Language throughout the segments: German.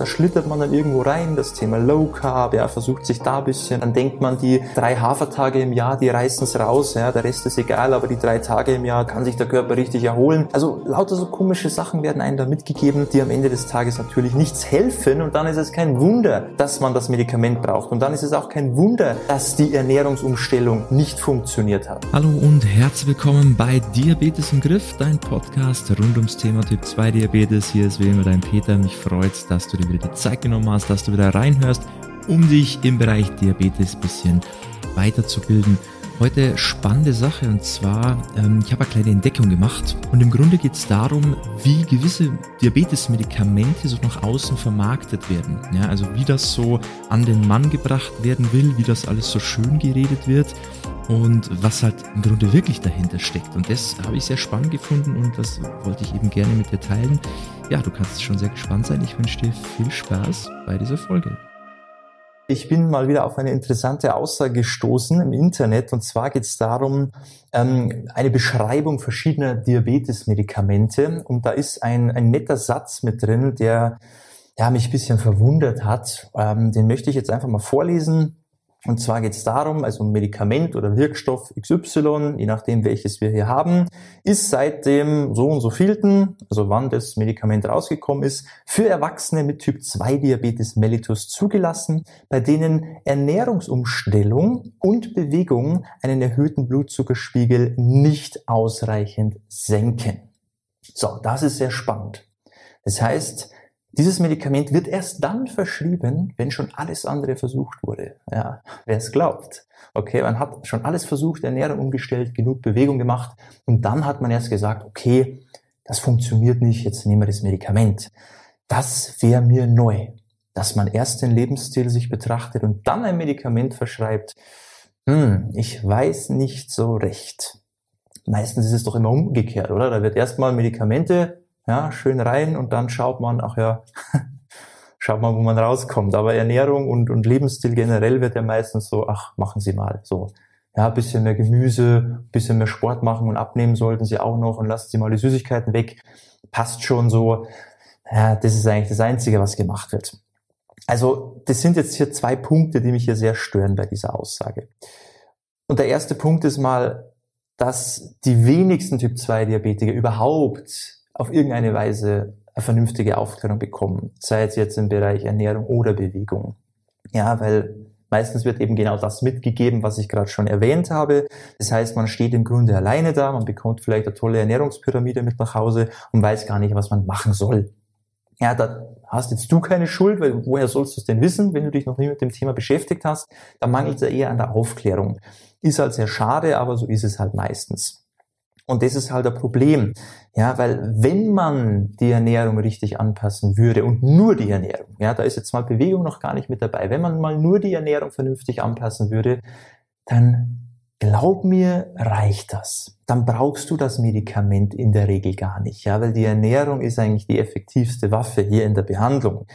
Da schlittert man dann irgendwo rein, das Thema Low Carb, ja, versucht sich da ein bisschen, dann denkt man, die drei Hafertage im Jahr, die reißen es raus, ja, der Rest ist egal, aber die drei Tage im Jahr kann sich der Körper richtig erholen. Also lauter so komische Sachen werden einem da mitgegeben, die am Ende des Tages natürlich nichts helfen und dann ist es kein Wunder, dass man das Medikament braucht und dann ist es auch kein Wunder, dass die Ernährungsumstellung nicht funktioniert hat. Hallo und herzlich willkommen bei Diabetes im Griff, dein Podcast rund ums Thema Typ 2 Diabetes. Hier ist wie immer dein Peter, mich freut, dass du wieder die Zeit genommen hast, dass du wieder reinhörst, um dich im Bereich Diabetes bisschen weiterzubilden. Heute spannende Sache und zwar, ähm, ich habe eine kleine Entdeckung gemacht und im Grunde geht es darum, wie gewisse Diabetes-Medikamente so nach außen vermarktet werden. Ja, also wie das so an den Mann gebracht werden will, wie das alles so schön geredet wird und was halt im Grunde wirklich dahinter steckt. Und das habe ich sehr spannend gefunden und das wollte ich eben gerne mit dir teilen. Ja, du kannst schon sehr gespannt sein. Ich wünsche dir viel Spaß bei dieser Folge. Ich bin mal wieder auf eine interessante Aussage gestoßen im Internet und zwar geht es darum, ähm, eine Beschreibung verschiedener Diabetes-Medikamente und da ist ein, ein netter Satz mit drin, der ja, mich bisschen verwundert hat. Ähm, den möchte ich jetzt einfach mal vorlesen. Und zwar geht es darum, also Medikament oder Wirkstoff XY, je nachdem welches wir hier haben, ist seit dem so und so vielten, also wann das Medikament rausgekommen ist, für Erwachsene mit Typ 2 Diabetes mellitus zugelassen, bei denen Ernährungsumstellung und Bewegung einen erhöhten Blutzuckerspiegel nicht ausreichend senken. So, das ist sehr spannend. Das heißt, dieses Medikament wird erst dann verschrieben, wenn schon alles andere versucht wurde. Ja, wer es glaubt. Okay, man hat schon alles versucht, Ernährung umgestellt, genug Bewegung gemacht und dann hat man erst gesagt, okay, das funktioniert nicht, jetzt nehmen wir das Medikament. Das wäre mir neu, dass man erst den Lebensstil sich betrachtet und dann ein Medikament verschreibt. Hm, ich weiß nicht so recht. Meistens ist es doch immer umgekehrt, oder? Da wird erstmal Medikamente ja, schön rein und dann schaut man, ach ja, schaut man, wo man rauskommt. Aber Ernährung und, und Lebensstil generell wird ja meistens so, ach, machen Sie mal so. Ja, bisschen mehr Gemüse, bisschen mehr Sport machen und abnehmen sollten Sie auch noch und lassen Sie mal die Süßigkeiten weg. Passt schon so. Ja, das ist eigentlich das Einzige, was gemacht wird. Also, das sind jetzt hier zwei Punkte, die mich hier sehr stören bei dieser Aussage. Und der erste Punkt ist mal, dass die wenigsten Typ 2 Diabetiker überhaupt auf irgendeine Weise eine vernünftige Aufklärung bekommen, sei es jetzt im Bereich Ernährung oder Bewegung. Ja, weil meistens wird eben genau das mitgegeben, was ich gerade schon erwähnt habe. Das heißt, man steht im Grunde alleine da, man bekommt vielleicht eine tolle Ernährungspyramide mit nach Hause und weiß gar nicht, was man machen soll. Ja, da hast jetzt du keine Schuld, weil woher sollst du es denn wissen, wenn du dich noch nie mit dem Thema beschäftigt hast? Da mangelt es ja eher an der Aufklärung. Ist halt sehr schade, aber so ist es halt meistens. Und das ist halt ein Problem. Ja, weil wenn man die Ernährung richtig anpassen würde und nur die Ernährung, ja, da ist jetzt mal Bewegung noch gar nicht mit dabei. Wenn man mal nur die Ernährung vernünftig anpassen würde, dann glaub mir, reicht das. Dann brauchst du das Medikament in der Regel gar nicht, ja, weil die Ernährung ist eigentlich die effektivste Waffe hier in der Behandlung.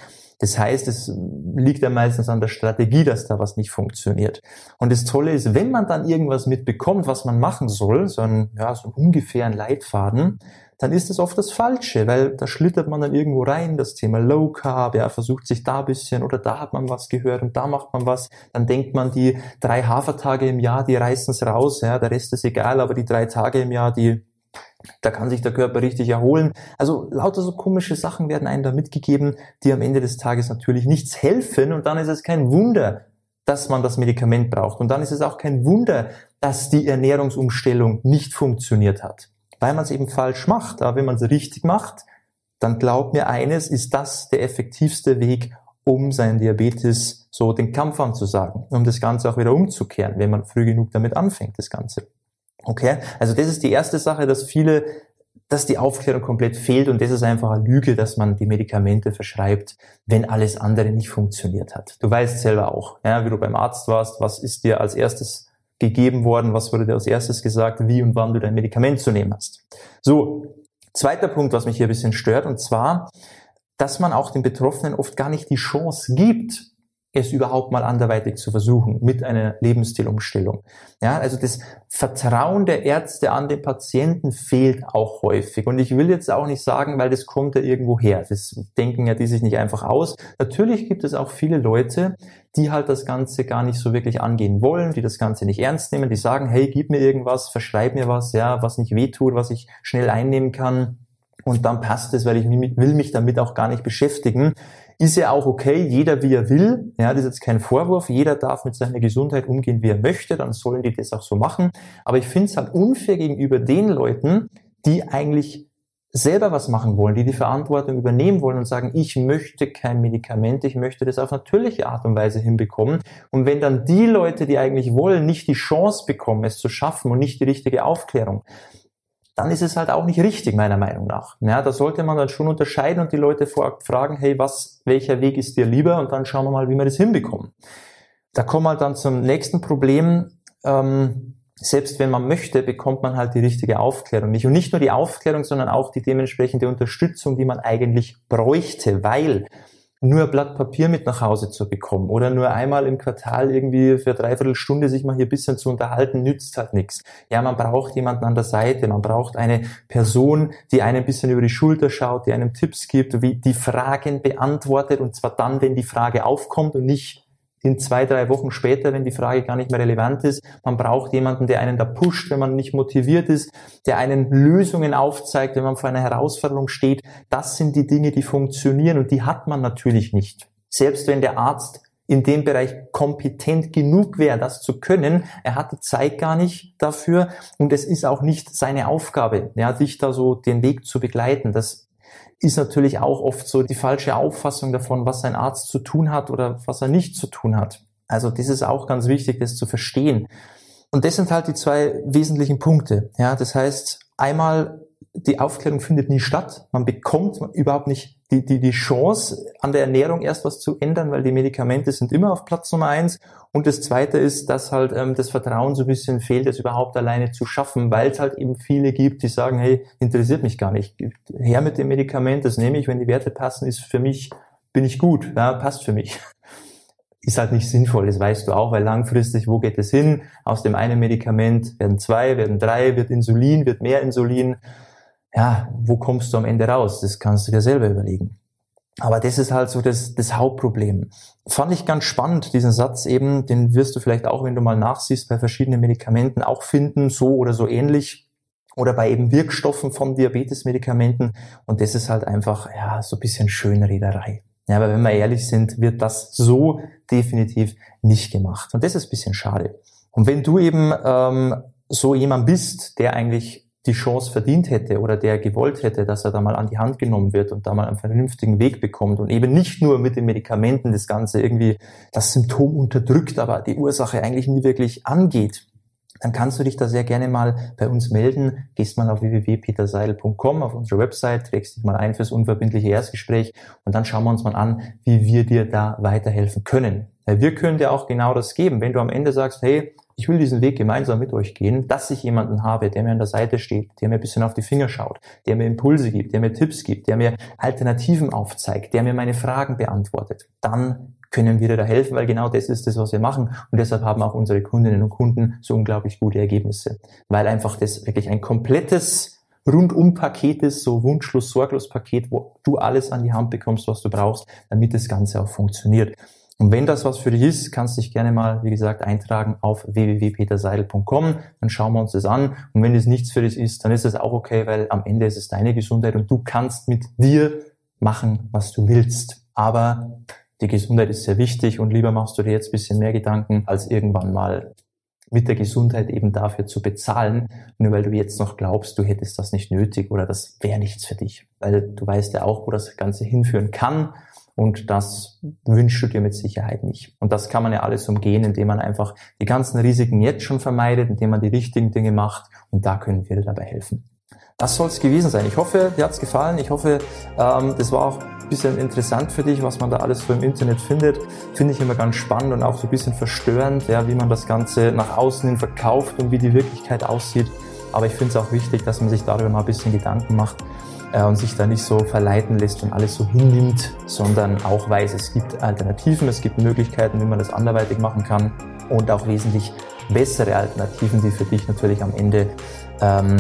Das heißt, es liegt ja meistens an der Strategie, dass da was nicht funktioniert. Und das Tolle ist, wenn man dann irgendwas mitbekommt, was man machen soll, so ein, ja, so einen ungefähren Leitfaden, dann ist das oft das Falsche, weil da schlittert man dann irgendwo rein, das Thema Low Carb, ja, versucht sich da ein bisschen oder da hat man was gehört und da macht man was, dann denkt man, die drei Hafertage im Jahr, die reißen es raus, ja, der Rest ist egal, aber die drei Tage im Jahr, die da kann sich der Körper richtig erholen. Also lauter so komische Sachen werden einem da mitgegeben, die am Ende des Tages natürlich nichts helfen. Und dann ist es kein Wunder, dass man das Medikament braucht. Und dann ist es auch kein Wunder, dass die Ernährungsumstellung nicht funktioniert hat. Weil man es eben falsch macht. Aber wenn man es richtig macht, dann glaubt mir eines, ist das der effektivste Weg, um seinen Diabetes so den Kampf anzusagen, um das Ganze auch wieder umzukehren, wenn man früh genug damit anfängt, das Ganze. Okay, also das ist die erste Sache, dass viele, dass die Aufklärung komplett fehlt und das ist einfach eine Lüge, dass man die Medikamente verschreibt, wenn alles andere nicht funktioniert hat. Du weißt selber auch, ja, wie du beim Arzt warst, was ist dir als erstes gegeben worden, was wurde dir als erstes gesagt, wie und wann du dein Medikament zu nehmen hast. So, zweiter Punkt, was mich hier ein bisschen stört, und zwar, dass man auch den Betroffenen oft gar nicht die Chance gibt, es überhaupt mal anderweitig zu versuchen mit einer Lebensstilumstellung. Ja, also das Vertrauen der Ärzte an den Patienten fehlt auch häufig. Und ich will jetzt auch nicht sagen, weil das kommt ja irgendwo her. Das denken ja die sich nicht einfach aus. Natürlich gibt es auch viele Leute, die halt das Ganze gar nicht so wirklich angehen wollen, die das Ganze nicht ernst nehmen, die sagen, hey, gib mir irgendwas, verschreib mir was, ja, was nicht wehtut, was ich schnell einnehmen kann. Und dann passt es, weil ich will mich damit auch gar nicht beschäftigen. Ist ja auch okay, jeder wie er will. Ja, das ist jetzt kein Vorwurf. Jeder darf mit seiner Gesundheit umgehen, wie er möchte. Dann sollen die das auch so machen. Aber ich finde es halt unfair gegenüber den Leuten, die eigentlich selber was machen wollen, die die Verantwortung übernehmen wollen und sagen, ich möchte kein Medikament, ich möchte das auf natürliche Art und Weise hinbekommen. Und wenn dann die Leute, die eigentlich wollen, nicht die Chance bekommen, es zu schaffen und nicht die richtige Aufklärung, dann ist es halt auch nicht richtig, meiner Meinung nach. Ja, da sollte man dann schon unterscheiden und die Leute fragen, hey, was, welcher Weg ist dir lieber? Und dann schauen wir mal, wie wir das hinbekommen. Da kommen wir halt dann zum nächsten Problem. Ähm, selbst wenn man möchte, bekommt man halt die richtige Aufklärung nicht. Und nicht nur die Aufklärung, sondern auch die dementsprechende Unterstützung, die man eigentlich bräuchte, weil nur ein Blatt Papier mit nach Hause zu bekommen oder nur einmal im Quartal irgendwie für dreiviertel Stunde sich mal hier ein bisschen zu unterhalten, nützt halt nichts. Ja, man braucht jemanden an der Seite, man braucht eine Person, die einem ein bisschen über die Schulter schaut, die einem Tipps gibt, wie die Fragen beantwortet und zwar dann, wenn die Frage aufkommt und nicht in zwei, drei Wochen später, wenn die Frage gar nicht mehr relevant ist. Man braucht jemanden, der einen da pusht, wenn man nicht motiviert ist, der einen Lösungen aufzeigt, wenn man vor einer Herausforderung steht. Das sind die Dinge, die funktionieren und die hat man natürlich nicht. Selbst wenn der Arzt in dem Bereich kompetent genug wäre, das zu können. Er hat die Zeit gar nicht dafür und es ist auch nicht seine Aufgabe, ja, dich da so den Weg zu begleiten. Das ist natürlich auch oft so die falsche Auffassung davon, was ein Arzt zu tun hat oder was er nicht zu tun hat. Also das ist auch ganz wichtig, das zu verstehen. Und das sind halt die zwei wesentlichen Punkte. Ja, das heißt, einmal die Aufklärung findet nie statt. Man bekommt überhaupt nicht die, die, die Chance, an der Ernährung erst was zu ändern, weil die Medikamente sind immer auf Platz Nummer eins. Und das Zweite ist, dass halt ähm, das Vertrauen so ein bisschen fehlt, es überhaupt alleine zu schaffen, weil es halt eben viele gibt, die sagen, hey, interessiert mich gar nicht. Her mit dem Medikament, das nehme ich, wenn die Werte passen, ist für mich, bin ich gut, ja, passt für mich ist halt nicht sinnvoll, das weißt du auch, weil langfristig, wo geht es hin? Aus dem einen Medikament werden zwei, werden drei, wird Insulin, wird mehr Insulin ja, wo kommst du am Ende raus? Das kannst du dir selber überlegen. Aber das ist halt so das, das Hauptproblem. Fand ich ganz spannend, diesen Satz eben, den wirst du vielleicht auch, wenn du mal nachsiehst, bei verschiedenen Medikamenten auch finden, so oder so ähnlich. Oder bei eben Wirkstoffen von Diabetesmedikamenten. Und das ist halt einfach, ja, so ein bisschen Schönrederei. Ja, aber wenn wir ehrlich sind, wird das so definitiv nicht gemacht. Und das ist ein bisschen schade. Und wenn du eben ähm, so jemand bist, der eigentlich die Chance verdient hätte oder der gewollt hätte, dass er da mal an die Hand genommen wird und da mal einen vernünftigen Weg bekommt und eben nicht nur mit den Medikamenten das Ganze irgendwie das Symptom unterdrückt, aber die Ursache eigentlich nie wirklich angeht, dann kannst du dich da sehr gerne mal bei uns melden. Gehst mal auf www.peterseidel.com auf unsere Website, trägst dich mal ein fürs unverbindliche Erstgespräch und dann schauen wir uns mal an, wie wir dir da weiterhelfen können. Weil wir können dir auch genau das geben. Wenn du am Ende sagst, hey, ich will diesen Weg gemeinsam mit euch gehen, dass ich jemanden habe, der mir an der Seite steht, der mir ein bisschen auf die Finger schaut, der mir Impulse gibt, der mir Tipps gibt, der mir Alternativen aufzeigt, der mir meine Fragen beantwortet. Dann können wir dir da helfen, weil genau das ist das, was wir machen. Und deshalb haben auch unsere Kundinnen und Kunden so unglaublich gute Ergebnisse, weil einfach das wirklich ein komplettes Rundum-Paket ist, so Wunschlos, Sorglos Paket, wo du alles an die Hand bekommst, was du brauchst, damit das Ganze auch funktioniert. Und wenn das was für dich ist, kannst dich gerne mal, wie gesagt, eintragen auf www.peterseidel.com. Dann schauen wir uns das an. Und wenn es nichts für dich ist, dann ist es auch okay, weil am Ende ist es deine Gesundheit und du kannst mit dir machen, was du willst. Aber die Gesundheit ist sehr wichtig und lieber machst du dir jetzt ein bisschen mehr Gedanken, als irgendwann mal mit der Gesundheit eben dafür zu bezahlen, nur weil du jetzt noch glaubst, du hättest das nicht nötig oder das wäre nichts für dich. Weil du weißt ja auch, wo das Ganze hinführen kann und das wünschst du dir mit Sicherheit nicht. Und das kann man ja alles umgehen, indem man einfach die ganzen Risiken jetzt schon vermeidet, indem man die richtigen Dinge macht. Und da können wir dir dabei helfen. Das soll es gewesen sein. Ich hoffe, dir hat's gefallen. Ich hoffe, ähm, das war auch ein bisschen interessant für dich, was man da alles so im Internet findet. Finde ich immer ganz spannend und auch so ein bisschen verstörend, ja, wie man das Ganze nach außen hin verkauft und wie die Wirklichkeit aussieht. Aber ich finde es auch wichtig, dass man sich darüber mal ein bisschen Gedanken macht und sich da nicht so verleiten lässt und alles so hinnimmt, sondern auch weiß, es gibt Alternativen, es gibt Möglichkeiten, wie man das anderweitig machen kann und auch wesentlich bessere Alternativen, die für dich natürlich am Ende ähm,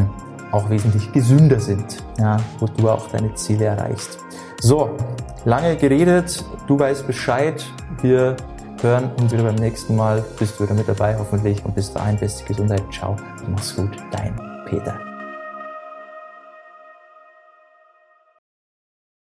auch wesentlich gesünder sind, ja, wo du auch deine Ziele erreichst. So, lange geredet, du weißt Bescheid, wir hören uns wieder beim nächsten Mal, bist du wieder mit dabei hoffentlich. Und bis dahin beste Gesundheit, ciao, mach's gut, dein Peter.